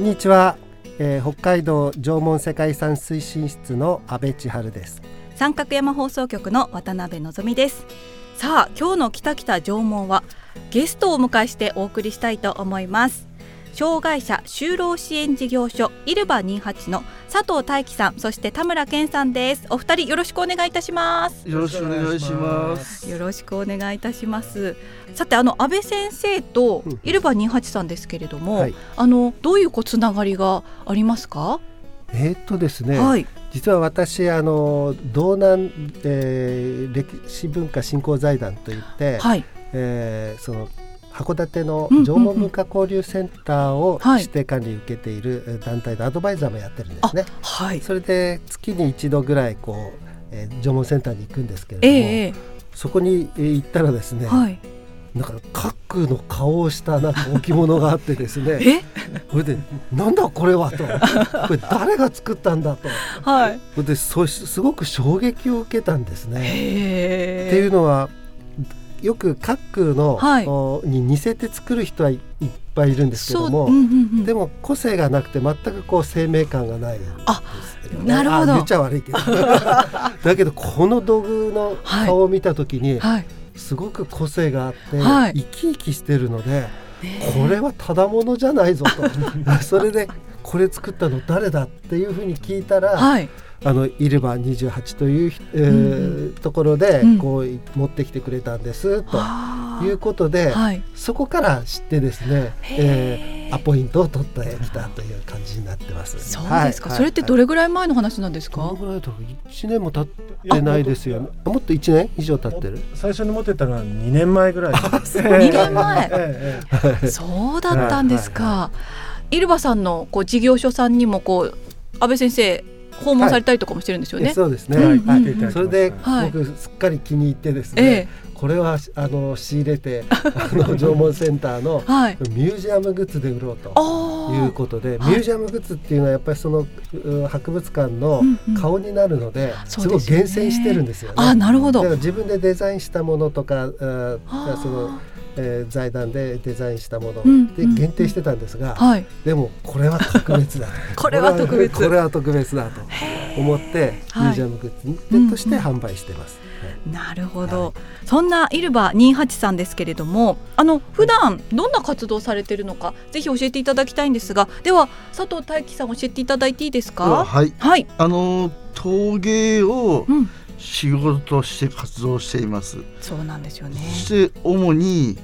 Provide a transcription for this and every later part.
こんにちは、えー、北海道縄文世界遺産推進室の阿部千春です。三角山放送局の渡辺望です。さあ今日のきたきた縄文はゲストをお迎えしてお送りしたいと思います。障害者就労支援事業所イルバ28の佐藤大樹さんそして田村健さんです。お二人よろしくお願いいたします。よろしくお願いします。よろしくお願いいたします。さてあの安倍先生とイルバ28さんですけれども、はい、あのどういうこうつながりがありますか？えー、っとですね、はい、実は私あの道南、えー、歴史文化振興財団といって、はい、えー、その函館の縄文文化交流センターを指定管理受けている団体でアドバイザーもやってるんですね。はい、それで月に一度ぐらいこう、えー、縄文センターに行くんですけれども、えー、そこに行ったらですね、はい、なんか核の顔をしたなんか置物があってですねそれで「なんだこれは」と「これ誰が作ったんだ」と、はい、でそすごく衝撃を受けたんですね。っていうのはよく各の、はい、に似せて作る人はいっぱいいるんですけども、うんうんうん、でも個性がなくて全くこう生命感がない、ね、あなるほど。言っちゃ悪いけど。だけどこの道具の顔を見た時に、はい、すごく個性があって、はい、生き生きしてるので、これはただものじゃないぞと。それでこれ作ったの誰だっていうふうに聞いたら、はいあのイルバ28という、えー、うん、ところでこう、持ってきてくれたんですということで、はい、そこから知ってですね、えー、アポイントを取ってきたという感じになってます。そうですか、はい、それってどれぐらい前の話なんですか？どれぐらいと1年も経ってないですよ、ね。もっと1年以上経ってる？最初に持ってたのは2年前ぐらい。2年前。そうだったんですか。イルバさんのこう事業所さんにもこう安倍先生訪問されたりとかもしてるんですよね。はい、そうですね。はい、それで僕すっかり気に入ってですね。ええこれはあの仕入れて あの縄文センターのミュージアムグッズで売ろうということで、ミュージアムグッズっていうのはやっぱりその博物館の顔になるので、すごい厳選してるんですよね。あなるほど。自分でデザインしたものとかあそのえー、財団でデザインしたもので限定してたんですが、はい、でもこれは特別だ。これは特別。これは特別だと思ってミュージアムグッズとして販売してます。なるほど、はい、そんなイルバ28さんですけれどもあの普段どんな活動されているのかぜひ教えていただきたいんですがでは佐藤大樹さん教えていただいていいですか？はい、はい、あの陶芸を、うん。仕事として活動しています。そうなんですよね。そして主に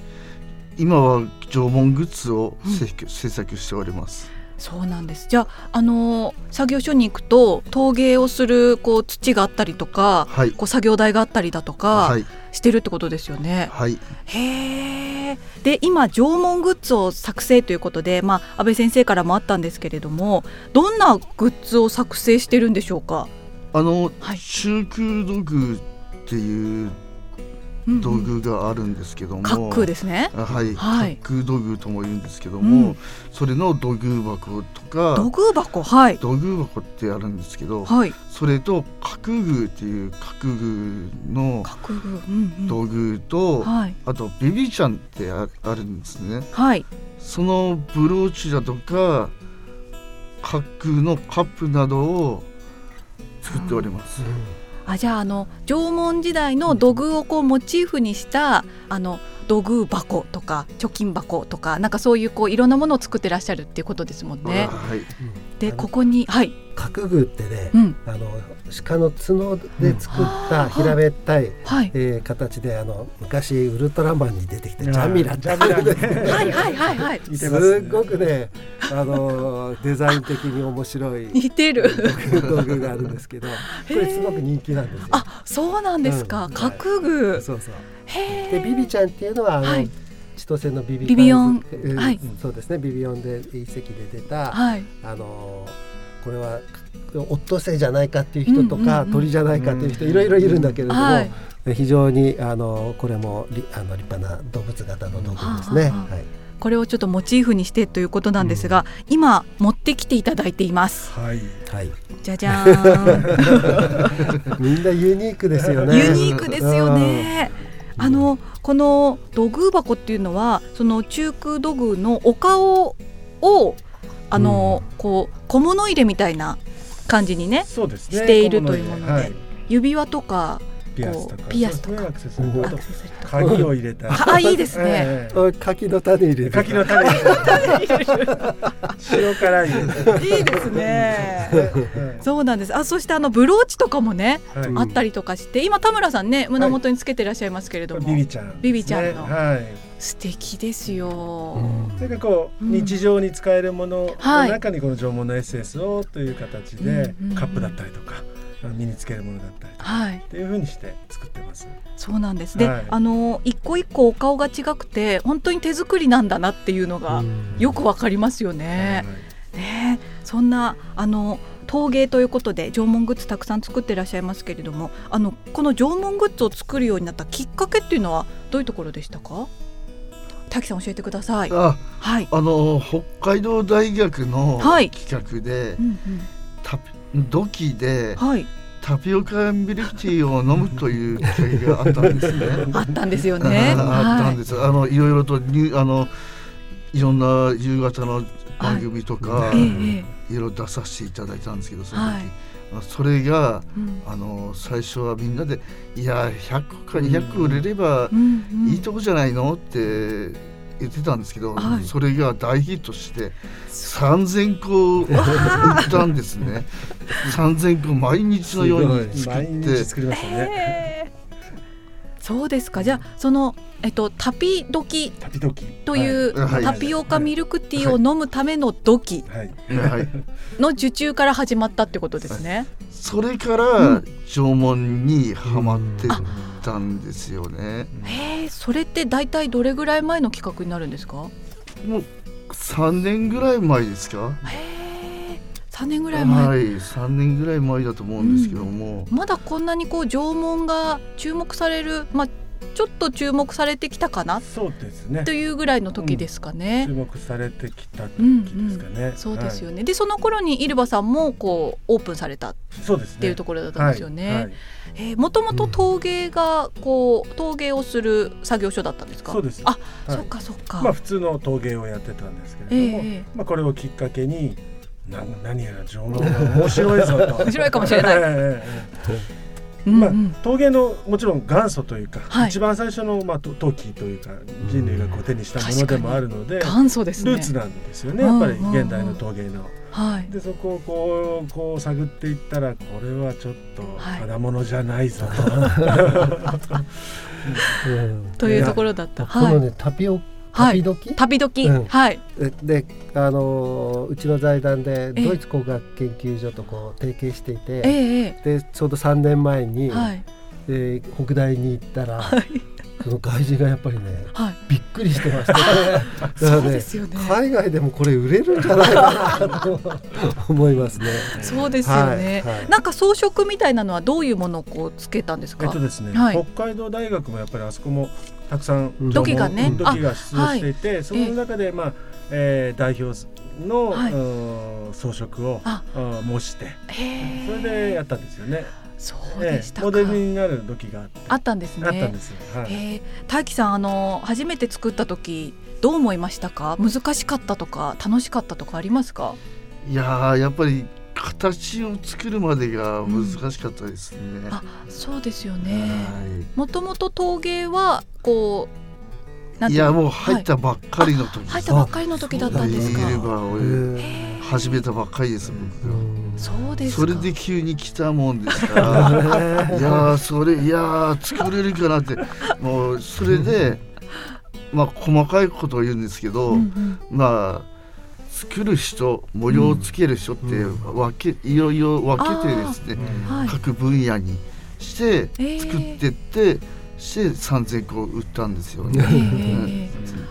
今は縄文グッズを制作しております、うん、そうなんです。じゃあ、あの作業所に行くと陶芸をするこう土があったりとか、はい、こう作業台があったりだとか、はい、してるってことですよね。はい、へえ。で今縄文グッズを作成ということで、まあ、安倍先生からもあったんですけれどもどんなグッズを作成してるんでしょうか？あの、はい、中空土偶っていう道具があるんですけども、滑空ですねはい、はい、滑空土偶とも言うんですけども、うん、それの土偶箱とか土偶箱はい。土偶箱ってあるんですけど、はい、それと角偶っていう角偶の土偶と、はい、あとビビちゃんってああるんですね。はい。そのブローチだとか角空のカップなどを作っております。あじゃああの縄文時代の土偶をこうモチーフにしたあの土偶箱とか貯金箱とかなんかそういうこういろんなものを作ってらっしゃるっていうことですもんね。はい、でここにはい角具ってね、うん、あの鹿の角で作った平べったい、うんえー、形であの昔ウルトラマンに出てきたジャミラってはいはいはいはい、すごくねあのデザイン的に面白い似てる。道具があるんですけどこれすごく人気なんですよ。あそうなんですか、うん、角具、そうそう。でビビちゃんっていうのはあの、はい。千歳のビビビビオン、はい、そうですね。ビビオンで遺跡で出た、はい、あのこれはオットセイじゃないかっていう人とか、鳥じゃないかっていう人いろいろいるんだけれども、はい、非常にあのこれもあの立派な動物型の道具ですね。ははい、これをちょっとモチーフにしてということなんですが、うん、今持ってきていただいています。はい。はい。じゃじゃーん。みんなユニークですよね。ユニークですよね。あのこの土偶箱っていうのはその中空土偶のお顔をあの、うん、こう小物入れみたいな感じにね、ね、しているというもので、はい、指輪とかピアスとか。ピアスとか、鍵を入れたあいいですね、柿の種入れる柿の種入れる塩辛いいいですね。そうなんです。あそしてあのブローチとかもね、あったりとかして今田村さんね胸元につけてらっしゃいますけれども、ビビちゃんビビちゃんの、はい素敵ですよ。なんかこう、日常に使えるものの中にこの縄文のエッセンスをという形で、カップだったりとか。身につけるものだったりはい、っていうふうにして作ってます。そうなんです。で、はい、あの一個一個お顔が違くて本当に手作りなんだなっていうのがよくわかりますよね。はい、ね、そんなあの陶芸ということで縄文グッズたくさん作ってらっしゃいますけれども、あのこの縄文グッズを作るようになったきっかけっていうのはどういうところでしたか？滝さん教えてください。あ、はい。あの北海道大学の企画で、はいうんうん、土器で、はい、タピオカミルクティーを飲むという機会があったんですね。あったんですよね。あったんです。あのいろいろとにあのいろんな夕方の番組とか、いろいろ出させていただいたんですけど、その時。はいそれが、うん、あの最初はみんなで「いや100か200売れればいいとこじゃないの?」って言ってたんですけど、はい、それが大ヒットして3,000個売ったんですね。3,000個毎日のように作って。作りましたね。そうですか。じゃあその、えっと、タピドキという、はい、タピオカミルクティーを飲むための土器の受注から始まったってことですね。それから縄文にはまってたんですよね。へえ、それって大体どれぐらい前の企画になるんですか？もう三年ぐらい前ですか？へえ、三年ぐらい前？はい、三年ぐらい前だと思うんですけども、うん、まだこんなにこう縄文が注目される、まあちょっと注目されてきたかな？そうですね。というぐらいの時ですかね、うん、注目されてきた時ですかね、うんうん、そうですよね、はい、でその頃にイルバさんもこうオープンされたっていうところだったんですよね。もともと陶芸がこう陶芸をする作業所だったんですか？そうです。あ、はい、そっかそっか。まあ普通の陶芸をやってたんですけれども、えー、まあこれをきっかけにな何やら縄文が面白いぞと。面白いかもしれない、まあ、陶芸のもちろん元祖というか、はい、一番最初の、まあ、陶器というか人類がこう手にしたものでもあるので元祖です、ね、ルーツなんですよねやっぱり現代の陶芸の。はい、でそこをこうこう探っていったらこれはちょっと花物じゃないぞと。は い、というところだった。このねタピオ旅時、旅時、はい。で、あのうちの財団でドイツ工学研究所とこう提携していて、えでちょうど3年前に、はい、えー、北大に行ったら、はい、その外人がやっぱりね、はい、びっくりしてましたね。だからね、ね、海外でもこれ売れるんじゃないかなと思いますね。そうですよね、はいはい、なんか装飾みたいなのはどういうものをこうつけたんですか？えっとですね、北海道大学もやっぱりあそこもたくさん土器がね土器が出場していて、その中でまあ、えー、代表の、はい、装飾を模してそれでやったんですよね。そうでしたモデルになる時があったんですね。あったんです。はい、えー、大樹さんあの初めて作った時どう思いましたか？難しかったとか楽しかったとかありますか？いややっぱり形を作るまでが難しかったですね。うん、あそうですよね。もともと陶芸はこういやもう入ったばっかりの時、入ったばっかりの時だったんですか。始めたばっかりです。そうですそれで急に来たもんですから。いやそれいや作れるかなって。もうそれでまあ細かいことを言うんですけど、うんうん、まあ作る人模様をつける人って分け、うん、いろいろ分けてですね、各分野にして作ってって、えー、して3,000個売ったんですよね。えー、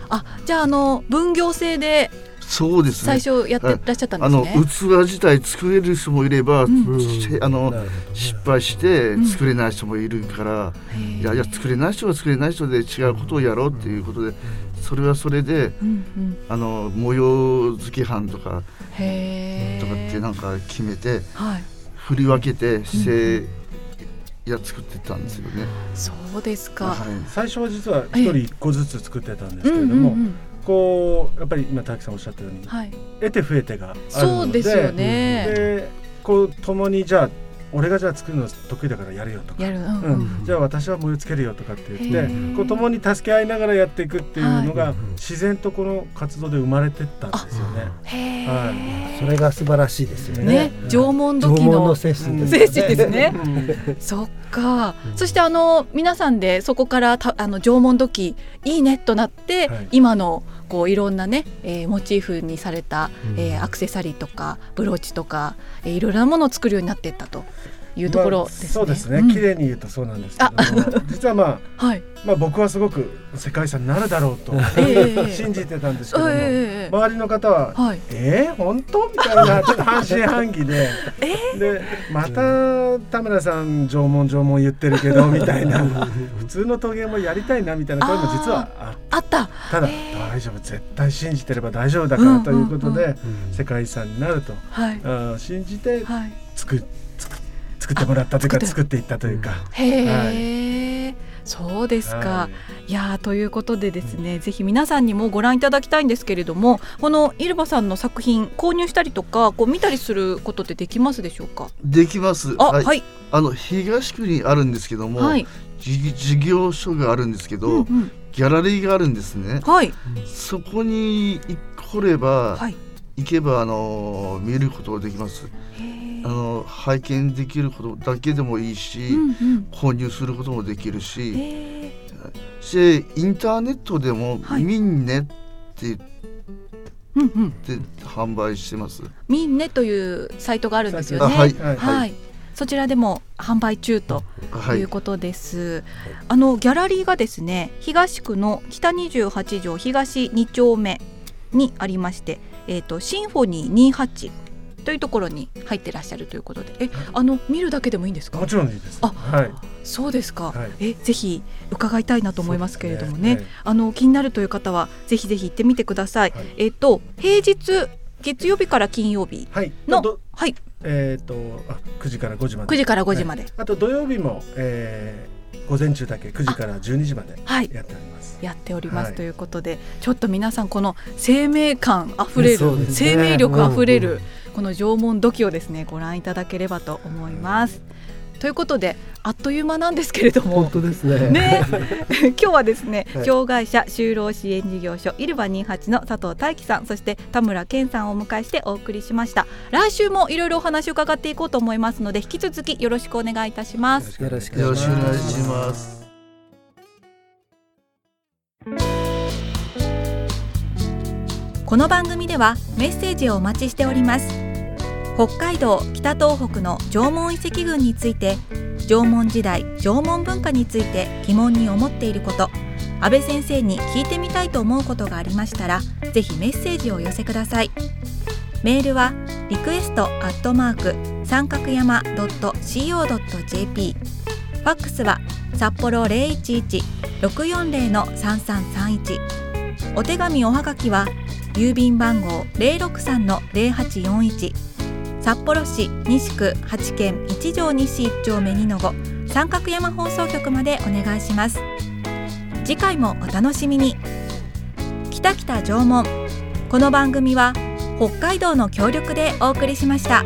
あじゃああの分業制でそうですね。最初やってらっしゃったんですね。あの器自体作れる人もいれば、うん、あの失敗して作れない人もいるから、うん、いやいや作れない人は作れない人で違うことをやろうっていうことで、それはそれで、うんうん、あの模様付け班とかとかってなんか決めて、はい、振り分けて姿勢、や作ってたんですよね。そうですか。はい、最初は実は一人一個ずつ作ってたんですけれども、うんうんうん、こうやっぱり今滝さんおっしゃったように、はい、得て増えてがあるので、そうですよね。で、こう共にじゃあ俺がじゃあ作るの得意だからやるよとか、うん、じゃあ私は燃えつけるよとかって言ってこう共に助け合いながらやっていくっていうのが、自然とこの活動で生まれてったんですよね。はい、それが素晴らしいですよね。ね。縄文時の精神ですね。そっか。そしてあの皆さんでそこからたあの縄文土器いいねとなって、今のこういろんなね、えー、モチーフにされた、えー、アクセサリーとかブローチとか、えー、いろいろなものを作るようになっていったというところですね。まあ、そうですね、綺麗に言うとそうなんですけど 実はまあ、はい、まあ僕はすごく世界遺産になるだろうと、信じてたんですけども、えー、周りの方は、はい、えー、本当？みたいな ちょっと半信半疑で、えー、でまた田村さん縄文縄文言ってるけどみたいな。普通の陶芸もやりたいなみたいな声も実はあった。た。だ、えー、大丈夫絶対信じてれば大丈夫だからということで、世界遺産になると、はい、あ信じて作って。作ってもらったというか作って。いったというか。へえ、はい、そうですか。はい、いやということでですね、うん、ぜひ皆さんにもご覧いただきたいんですけれども、このイルバさんの作品購入したりとかこう見たりすることってできますでしょうか？できます。あ、はい。あの東区にあるんですけども、はい、事業所があるんですけど、うんうん、ギャラリーがあるんですね。はい。そこに来れば、はい、行けばあの見ることができます。へあの拝見できることだけでもいいし、うんうん、購入することもできるし、しインターネットでも「ミンネ」ってうんうん、で販売してます。ミンネというサイトがあるんですよね。はい、はい、はい、そちらでも販売中とい。うことです。はい、あのギャラリーがですね、東区の北28条東2丁目にありまして、えっ、ー、とシンフォニー28というところに入ってらっしゃるということで、え、あの見るだけでもいいんですか？もちろんいいです。あ、はい。そうですか。はい、え、ぜひ伺いたいなと思いますけれどもね、ねはい、あの気になるという方はぜひぜひ行ってみてください。はい、えっ、と平日月曜日から金曜日の、はい、はい、えっ、とあ9時から5時まで。9時から5時まで。あと土曜日も、えー、午前中だけ9時から12時までやっております。やっております、ということでちょっと皆さんこの生命感あふれる、ね、生命力あふれる、この縄文土器をですねご覧いただければと思います。ということであっという間なんですけれども。本当ですね。ね。今日はですね、はい、障害者就労支援事業所イルバ28の佐藤大樹さんそして田村健さんをお迎えしてお送りしました。来週もいろいろお話を伺っていこうと思いますので引き続きよろしくお願いいたします。よろしくお願いします。この番組ではメッセージをお待ちしております北海道北東北の縄文遺跡群について縄文時代縄文文化について疑問に思っていること安倍先生に聞いてみたいと思うことがありましたらぜひメッセージをお寄せください。メールはリクエストアットマーク三角山 .co.jp ファックスは札幌011-640-3331お手紙おはがきは郵便番号063-0841札幌市西区八軒一条西一丁目二の五三角山放送局までお願いします。次回もお楽しみに。北北縄文この番組は北海道の協力でお送りしました。